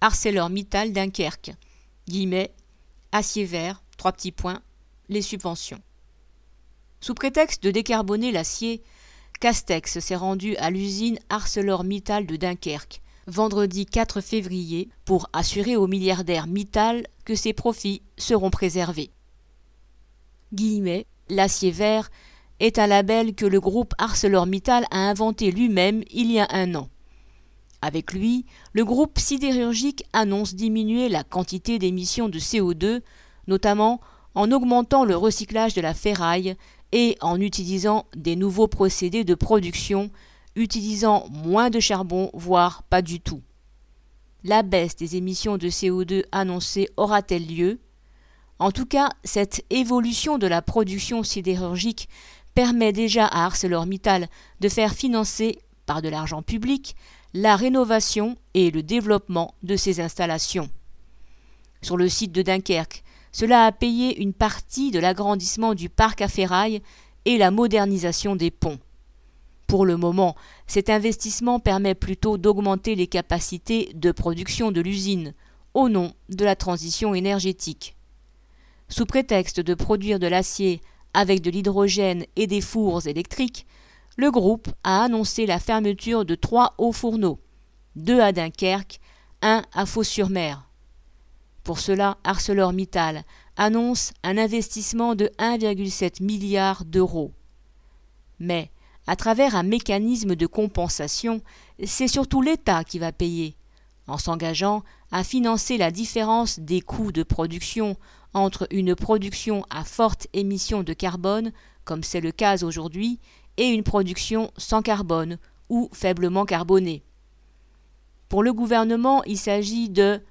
ArcelorMittal Dunkerque, guillemets, acier vert, trois petits points, les subventions. Sous prétexte de décarboner l'acier, Castex s'est rendu à l'usine ArcelorMittal de Dunkerque vendredi 4 février pour assurer au milliardaire Mittal que ses profits seront préservés. Guillemets, l'acier vert est un label que le groupe ArcelorMittal a inventé lui-même il y a un an. Avec lui, le groupe sidérurgique annonce diminuer la quantité d'émissions de CO2, notamment en augmentant le recyclage de la ferraille et en utilisant des nouveaux procédés de production utilisant moins de charbon, voire pas du tout. La baisse des émissions de CO2 annoncée aura-t-elle lieu? En tout cas, cette évolution de la production sidérurgique permet déjà à ArcelorMittal de faire financer, par de l'argent public, la rénovation et le développement de ces installations. Sur le site de Dunkerque, cela a payé une partie de l'agrandissement du parc à ferraille et la modernisation des ponts. Pour le moment, cet investissement permet plutôt d'augmenter les capacités de production de l'usine, au nom de la transition énergétique. Sous prétexte de produire de l'acier avec de l'hydrogène et des fours électriques, le groupe a annoncé la fermeture de trois hauts fourneaux, deux à Dunkerque, un à Fos-sur-Mer. Pour cela, ArcelorMittal annonce un investissement de 1,7 milliard d'euros. Mais, à travers un mécanisme de compensation, c'est surtout l'État qui va payer, en s'engageant à financer la différence des coûts de production entre une production à forte émission de carbone, comme c'est le cas aujourd'hui, et une production sans carbone ou faiblement carbonée. Pour le gouvernement, il s'agit de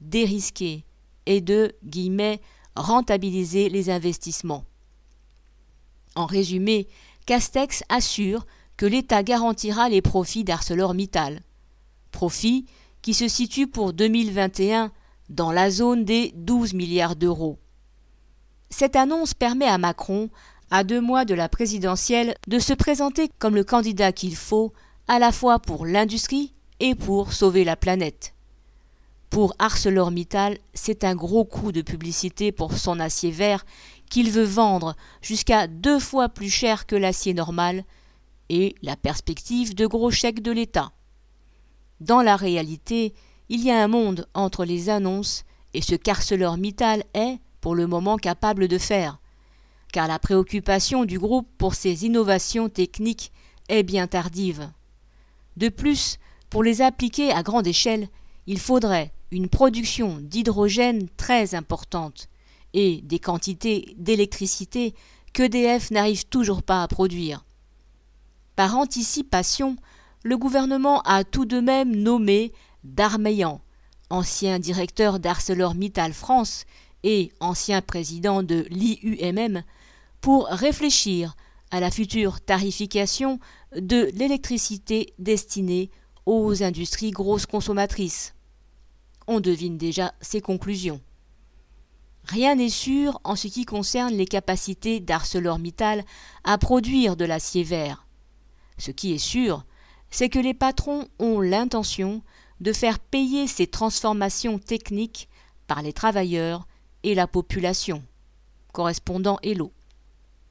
dérisquer et de rentabiliser les investissements. En résumé, Castex assure que l'État garantira les profits d'ArcelorMittal. Profits qui se situent pour 2021 dans la zone des 12 milliards d'euros. Cette annonce permet à Macron à deux mois de la présidentielle, de se présenter comme le candidat qu'il faut, à la fois pour l'industrie et pour sauver la planète. Pour ArcelorMittal, c'est un gros coup de publicité pour son acier vert qu'il veut vendre jusqu'à deux fois plus cher que l'acier normal et la perspective de gros chèques de l'État. Dans la réalité, il y a un monde entre les annonces et ce qu'ArcelorMittal est, pour le moment, capable de faire car la préoccupation du groupe pour ces innovations techniques est bien tardive. De plus, pour les appliquer à grande échelle, il faudrait une production d'hydrogène très importante et des quantités d'électricité qu'EDF n'arrive toujours pas à produire. Par anticipation, le gouvernement a tout de même nommé Darmeillan, ancien directeur d'ArcelorMittal France et ancien président de l'IUMM, pour réfléchir à la future tarification de l'électricité destinée aux industries grosses consommatrices. On devine déjà ses conclusions. Rien n'est sûr en ce qui concerne les capacités d'ArcelorMittal à produire de l'acier vert. Ce qui est sûr, c'est que les patrons ont l'intention de faire payer ces transformations techniques par les travailleurs et la population. Correspondant Hello.